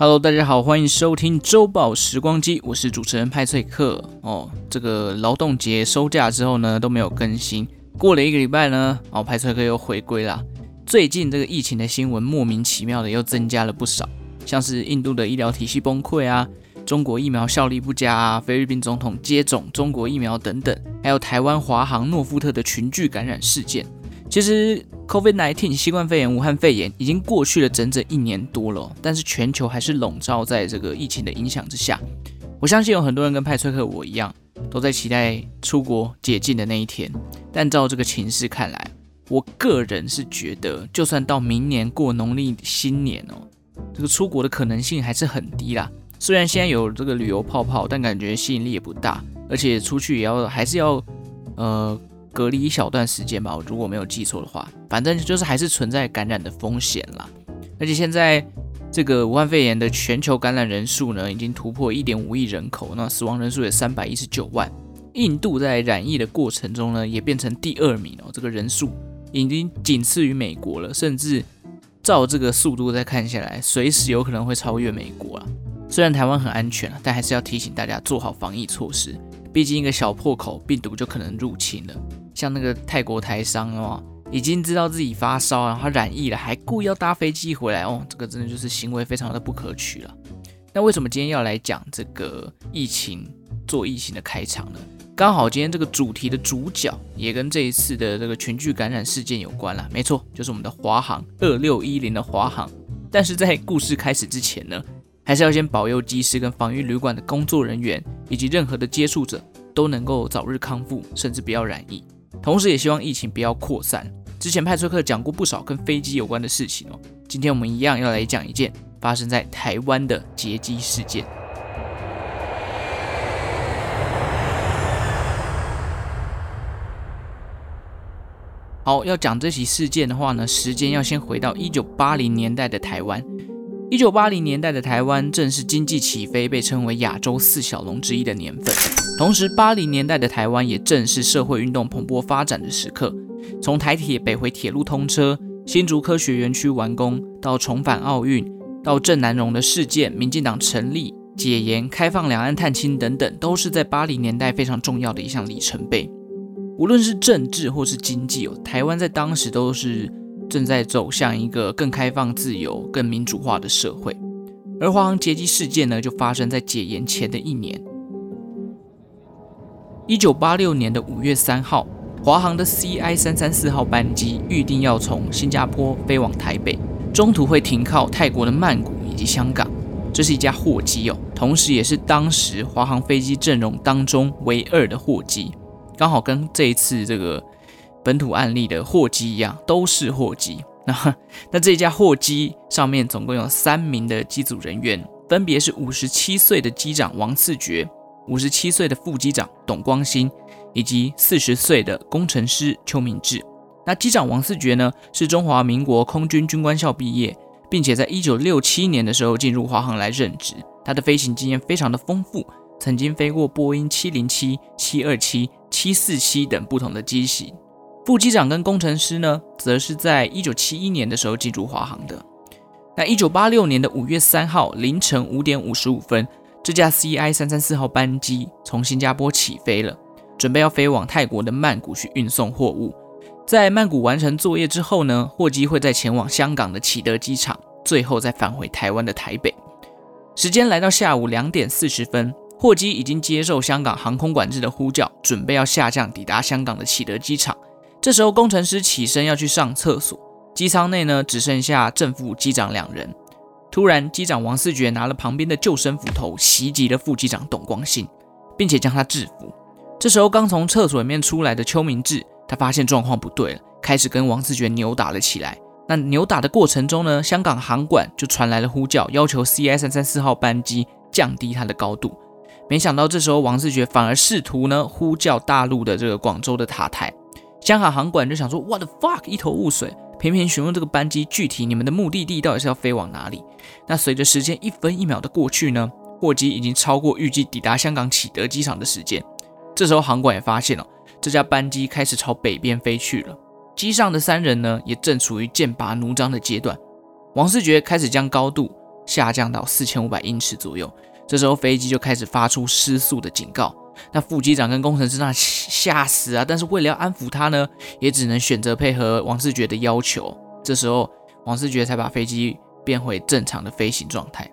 Hello，大家好，欢迎收听周报时光机，我是主持人派翠克。哦，这个劳动节收假之后呢，都没有更新。过了一个礼拜呢，哦，派翠克又回归了。最近这个疫情的新闻莫名其妙的又增加了不少，像是印度的医疗体系崩溃啊，中国疫苗效力不佳啊，菲律宾总统接种中国疫苗等等，还有台湾华航诺富特的群聚感染事件。其实，COVID-19 新冠肺炎、武汉肺炎已经过去了整整一年多了，但是全球还是笼罩在这个疫情的影响之下。我相信有很多人跟派翠克我一样，都在期待出国解禁的那一天。但照这个情势看来，我个人是觉得，就算到明年过农历新年哦，这个出国的可能性还是很低啦。虽然现在有这个旅游泡泡，但感觉吸引力也不大，而且出去也要还是要呃。隔离一小段时间吧，我如果没有记错的话，反正就是还是存在感染的风险啦。而且现在这个武汉肺炎的全球感染人数呢，已经突破一点五亿人口，那死亡人数也三百一十九万。印度在染疫的过程中呢，也变成第二名哦，这个人数已经仅次于美国了，甚至照这个速度再看下来，随时有可能会超越美国啊。虽然台湾很安全，但还是要提醒大家做好防疫措施。毕竟一个小破口，病毒就可能入侵了。像那个泰国台商哦，已经知道自己发烧，然后染疫了，还故意要搭飞机回来哦，这个真的就是行为非常的不可取了。那为什么今天要来讲这个疫情做疫情的开场呢？刚好今天这个主题的主角也跟这一次的这个群聚感染事件有关了。没错，就是我们的华航二六一零的华航。但是在故事开始之前呢，还是要先保佑机师跟防御旅馆的工作人员以及任何的接触者都能够早日康复，甚至不要染疫。同时，也希望疫情不要扩散。之前派崔克讲过不少跟飞机有关的事情哦，今天我们一样要来讲一件发生在台湾的劫机事件。好，要讲这起事件的话呢，时间要先回到一九八零年代的台湾。一九八零年代的台湾正是经济起飞，被称为亚洲四小龙之一的年份。同时，八零年代的台湾也正是社会运动蓬勃发展的时刻。从台铁北回铁路通车、新竹科学园区完工，到重返奥运，到郑南榕的事件、民进党成立、解严、开放两岸探亲等等，都是在八零年代非常重要的一项里程碑。无论是政治或是经济，台湾在当时都是。正在走向一个更开放、自由、更民主化的社会，而华航劫机事件呢，就发生在解严前的一年。一九八六年的五月三号，华航的 CI 三三四号班机预定要从新加坡飞往台北，中途会停靠泰国的曼谷以及香港。这是一架货机哦，同时也是当时华航飞机阵容当中唯二的货机，刚好跟这一次这个。本土案例的货机一样，都是货机。那那这架货机上面总共有三名的机组人员，分别是五十七岁的机长王赐觉、五十七岁的副机长董光兴，以及四十岁的工程师邱明志。那机长王四觉呢，是中华民国空军军官校毕业，并且在一九六七年的时候进入华航来任职。他的飞行经验非常的丰富，曾经飞过波音七零七、七二七、七四七等不同的机型。副机长跟工程师呢，则是在一九七一年的时候进入华航的。那一九八六年的五月三号凌晨五点五十五分，这架 CI 三三四号班机从新加坡起飞了，准备要飞往泰国的曼谷去运送货物。在曼谷完成作业之后呢，货机会再前往香港的启德机场，最后再返回台湾的台北。时间来到下午两点四十分，货机已经接受香港航空管制的呼叫，准备要下降，抵达香港的启德机场。这时候，工程师起身要去上厕所，机舱内呢只剩下正副机长两人。突然，机长王赐觉拿了旁边的救生斧头袭击了副机长董光兴，并且将他制服。这时候，刚从厕所里面出来的邱明志，他发现状况不对了，开始跟王赐觉扭打了起来。那扭打的过程中呢，香港航管就传来了呼叫，要求 CI 三三四号班机降低它的高度。没想到，这时候王赐觉反而试图呢呼叫大陆的这个广州的塔台。香港航管就想说，What the fuck，一头雾水，频频询问这个班机具体你们的目的地到底是要飞往哪里？那随着时间一分一秒的过去呢，货机已经超过预计抵达香港启德机场的时间。这时候航管也发现了，这架班机开始朝北边飞去了。机上的三人呢，也正处于剑拔弩张的阶段。王世觉开始将高度下降到四千五百英尺左右。这时候飞机就开始发出失速的警告。那副机长跟工程师那吓死啊！但是为了要安抚他呢，也只能选择配合王世爵的要求。这时候王世爵才把飞机变回正常的飞行状态。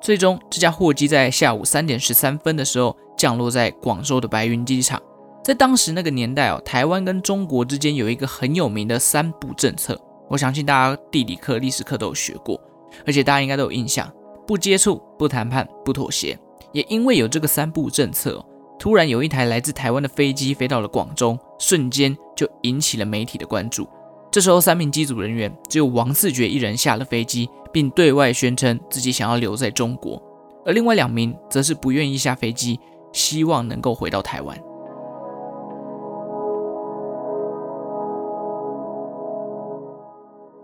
最终，这架货机在下午三点十三分的时候降落在广州的白云机场。在当时那个年代哦，台湾跟中国之间有一个很有名的三不政策，我相信大家地理课、历史课都有学过，而且大家应该都有印象：不接触、不谈判、不妥协。也因为有这个三不政策，突然有一台来自台湾的飞机飞到了广州，瞬间就引起了媒体的关注。这时候，三名机组人员只有王四爵一人下了飞机。并对外宣称自己想要留在中国，而另外两名则是不愿意下飞机，希望能够回到台湾。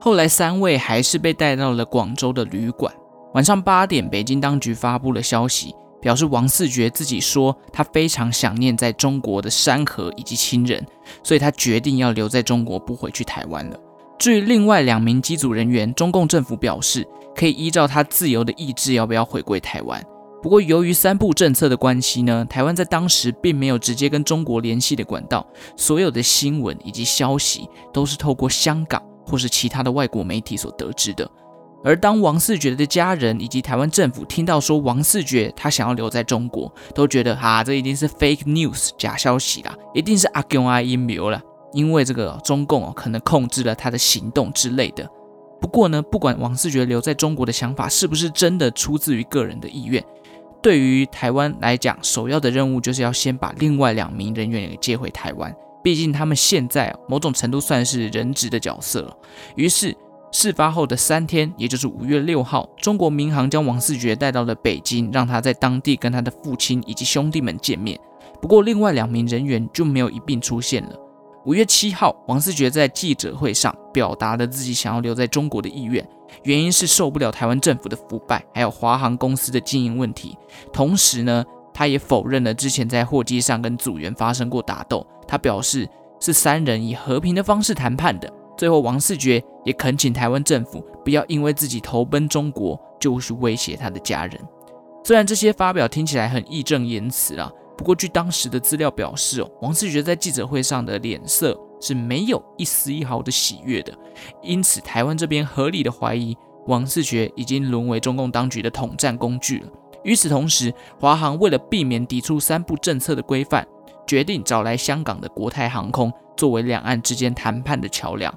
后来，三位还是被带到了广州的旅馆。晚上八点，北京当局发布了消息，表示王四觉自己说他非常想念在中国的山河以及亲人，所以他决定要留在中国，不回去台湾了。至于另外两名机组人员，中共政府表示可以依照他自由的意志要不要回归台湾。不过，由于三不政策的关系呢，台湾在当时并没有直接跟中国联系的管道，所有的新闻以及消息都是透过香港或是其他的外国媒体所得知的。而当王四爵的家人以及台湾政府听到说王四爵他想要留在中国，都觉得啊，这一定是 fake news 假消息啦，一定是阿公阿阴谋了。因为这个中共，可能控制了他的行动之类的。不过呢，不管王世爵留在中国的想法是不是真的出自于个人的意愿，对于台湾来讲，首要的任务就是要先把另外两名人员给接回台湾。毕竟他们现在某种程度算是人质的角色了。于是事发后的三天，也就是五月六号，中国民航将王世爵带到了北京，让他在当地跟他的父亲以及兄弟们见面。不过另外两名人员就没有一并出现了。五月七号，王四爵在记者会上表达了自己想要留在中国的意愿，原因是受不了台湾政府的腐败，还有华航公司的经营问题。同时呢，他也否认了之前在货机上跟组员发生过打斗。他表示是三人以和平的方式谈判的。最后，王世爵也恳请台湾政府不要因为自己投奔中国，就去威胁他的家人。虽然这些发表听起来很义正言辞啊。不过，据当时的资料表示，哦，王世爵在记者会上的脸色是没有一丝一毫的喜悦的，因此台湾这边合理的怀疑王世爵已经沦为中共当局的统战工具了。与此同时，华航为了避免抵触三不政策的规范，决定找来香港的国泰航空作为两岸之间谈判的桥梁。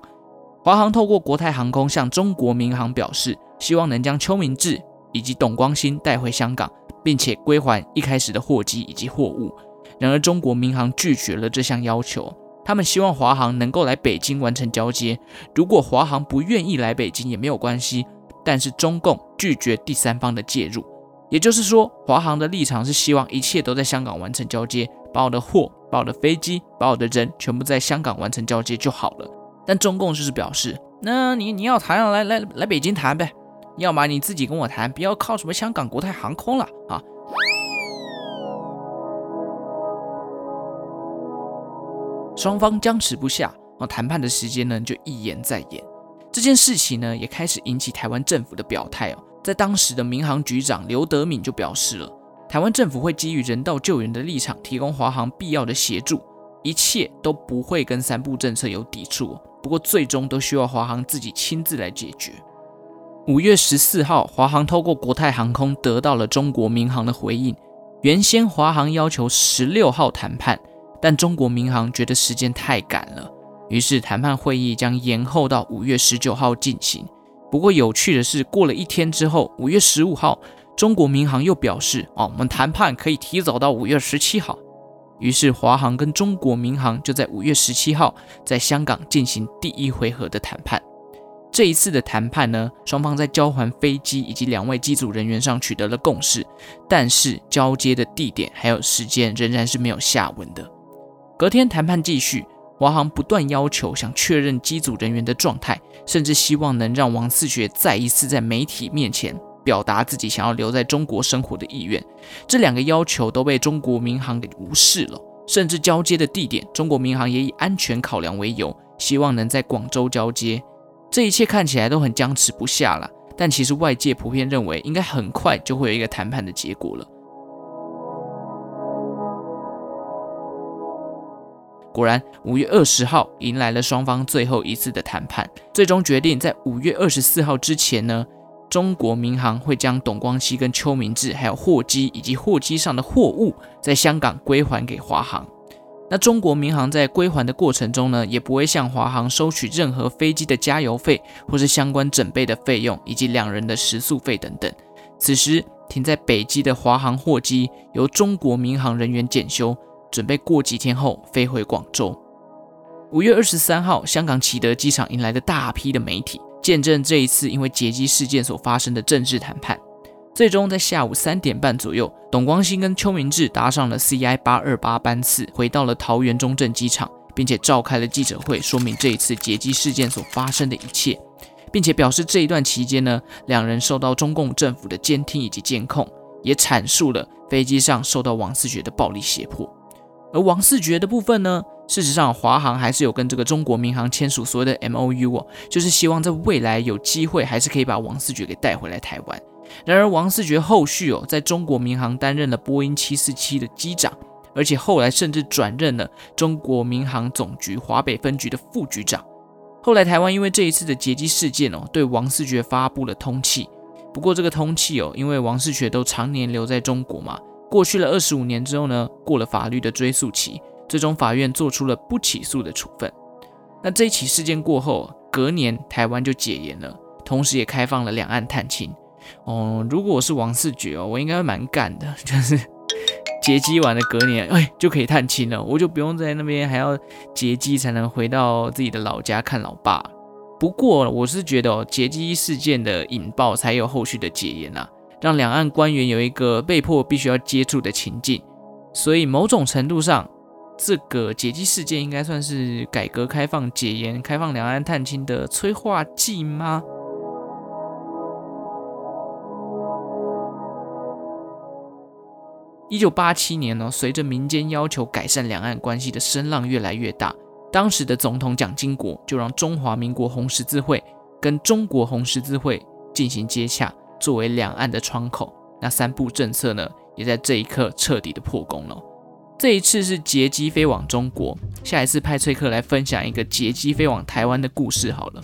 华航透过国泰航空向中国民航表示，希望能将邱明志以及董光兴带回香港。并且归还一开始的货机以及货物。然而，中国民航拒绝了这项要求。他们希望华航能够来北京完成交接。如果华航不愿意来北京也没有关系，但是中共拒绝第三方的介入。也就是说，华航的立场是希望一切都在香港完成交接，把我的货、把我的飞机、把我的人全部在香港完成交接就好了。但中共就是表示，那你你要谈，来来来北京谈呗。要么你自己跟我谈，不要靠什么香港国泰航空了啊！双方僵持不下，啊，谈判的时间呢就一延再延。这件事情呢也开始引起台湾政府的表态哦。在当时的民航局长刘德敏就表示了，台湾政府会基于人道救援的立场，提供华航必要的协助，一切都不会跟三不政策有抵触。不过最终都需要华航自己亲自来解决。五月十四号，华航透过国泰航空得到了中国民航的回应。原先华航要求十六号谈判，但中国民航觉得时间太赶了，于是谈判会议将延后到五月十九号进行。不过有趣的是，过了一天之后，五月十五号，中国民航又表示：“哦，我们谈判可以提早到五月十七号。”于是华航跟中国民航就在五月十七号在香港进行第一回合的谈判。这一次的谈判呢，双方在交还飞机以及两位机组人员上取得了共识，但是交接的地点还有时间仍然是没有下文的。隔天谈判继续，华航不断要求想确认机组人员的状态，甚至希望能让王四学再一次在媒体面前表达自己想要留在中国生活的意愿。这两个要求都被中国民航给无视了，甚至交接的地点，中国民航也以安全考量为由，希望能在广州交接。这一切看起来都很僵持不下了，但其实外界普遍认为，应该很快就会有一个谈判的结果了。果然，五月二十号迎来了双方最后一次的谈判，最终决定在五月二十四号之前呢，中国民航会将董光熙跟邱明志还有货机以及货机上的货物在香港归还给华航。那中国民航在归还的过程中呢，也不会向华航收取任何飞机的加油费或是相关整备的费用，以及两人的食宿费等等。此时停在北机的华航货机由中国民航人员检修，准备过几天后飞回广州。五月二十三号，香港启德机场迎来了大批的媒体，见证这一次因为劫机事件所发生的政治谈判。最终在下午三点半左右，董光熙跟邱明志搭上了 CI 八二八班次，回到了桃园中正机场，并且召开了记者会，说明这一次劫机事件所发生的一切，并且表示这一段期间呢，两人受到中共政府的监听以及监控，也阐述了飞机上受到王思觉的暴力胁迫。而王思觉的部分呢，事实上华航还是有跟这个中国民航签署所谓的 MOU 哦，就是希望在未来有机会还是可以把王思觉给带回来台湾。然而，王思觉后续哦，在中国民航担任了波音七四七的机长，而且后来甚至转任了中国民航总局华北分局的副局长。后来，台湾因为这一次的劫机事件哦，对王思觉发布了通缉。不过，这个通缉哦，因为王思觉都常年留在中国嘛，过去了二十五年之后呢，过了法律的追诉期，最终法院做出了不起诉的处分。那这一起事件过后，隔年台湾就解严了，同时也开放了两岸探亲。哦，如果我是王世觉哦，我应该蛮干的，就是劫机完的隔年，哎，就可以探亲了，我就不用在那边还要劫机才能回到自己的老家看老爸。不过我是觉得哦，劫机事件的引爆才有后续的解严啊，让两岸官员有一个被迫必须要接触的情境，所以某种程度上，这个劫机事件应该算是改革开放、解严、开放两岸探亲的催化剂吗？一九八七年呢，随着民间要求改善两岸关系的声浪越来越大，当时的总统蒋经国就让中华民国红十字会跟中国红十字会进行接洽，作为两岸的窗口。那三部政策呢，也在这一刻彻底的破功了。这一次是劫机飞往中国，下一次派翠克来分享一个劫机飞往台湾的故事好了。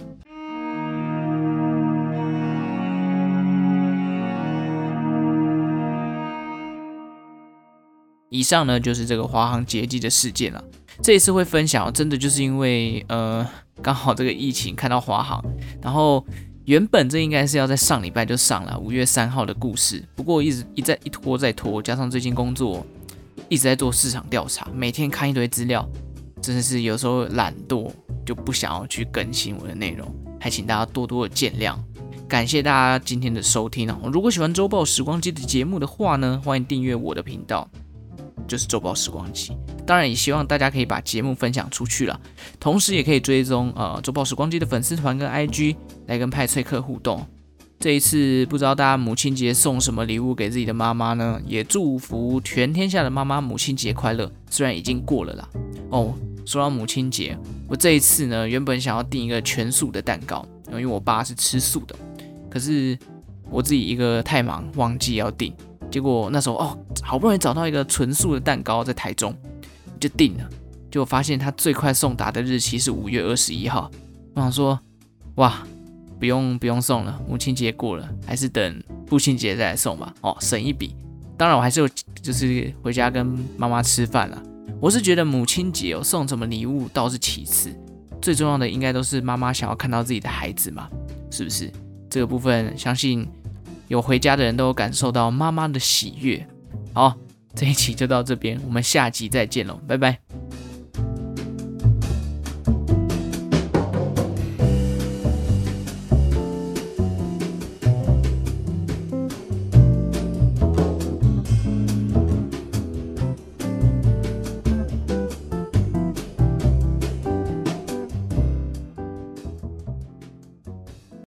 以上呢，就是这个华航劫机的事件了。这一次会分享，真的就是因为呃，刚好这个疫情看到华航，然后原本这应该是要在上礼拜就上了五月三号的故事，不过一直一再一拖再拖，加上最近工作一直在做市场调查，每天看一堆资料，真的是有时候懒惰就不想要去更新我的内容，还请大家多多的见谅。感谢大家今天的收听啊！如果喜欢周报时光机的节目的话呢，欢迎订阅我的频道。就是周报时光机，当然也希望大家可以把节目分享出去了，同时也可以追踪呃周报时光机的粉丝团跟 IG 来跟派翠克互动。这一次不知道大家母亲节送什么礼物给自己的妈妈呢？也祝福全天下的妈妈母亲节快乐。虽然已经过了啦。哦，说到母亲节，我这一次呢原本想要订一个全素的蛋糕，因为我爸是吃素的，可是我自己一个太忙忘记要订。结果那时候哦，好不容易找到一个纯素的蛋糕在台中，就订了。结果发现它最快送达的日期是五月二十一号。我想说，哇，不用不用送了，母亲节过了，还是等父亲节再来送吧。哦，省一笔。当然我还是有，就是回家跟妈妈吃饭了。我是觉得母亲节哦，送什么礼物倒是其次，最重要的应该都是妈妈想要看到自己的孩子嘛，是不是？这个部分相信。有回家的人都有感受到妈妈的喜悦。好，这一期就到这边，我们下集再见喽，拜拜。